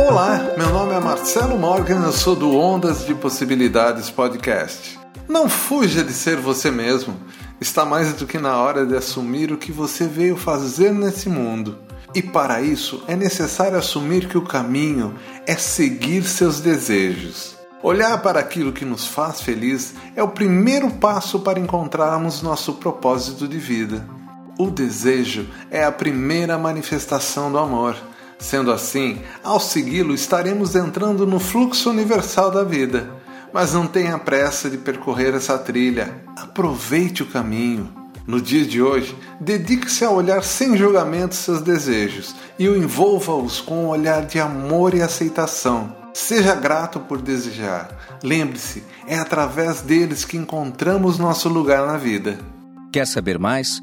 Olá, meu nome é Marcelo Morgan, eu sou do Ondas de Possibilidades Podcast. Não fuja de ser você mesmo. Está mais do que na hora de assumir o que você veio fazer nesse mundo. E para isso é necessário assumir que o caminho é seguir seus desejos. Olhar para aquilo que nos faz feliz é o primeiro passo para encontrarmos nosso propósito de vida. O desejo é a primeira manifestação do amor. Sendo assim, ao segui-lo, estaremos entrando no fluxo universal da vida. Mas não tenha pressa de percorrer essa trilha. Aproveite o caminho. No dia de hoje, dedique-se a olhar sem julgamento seus desejos e o envolva-os com um olhar de amor e aceitação. Seja grato por desejar. Lembre-se, é através deles que encontramos nosso lugar na vida. Quer saber mais?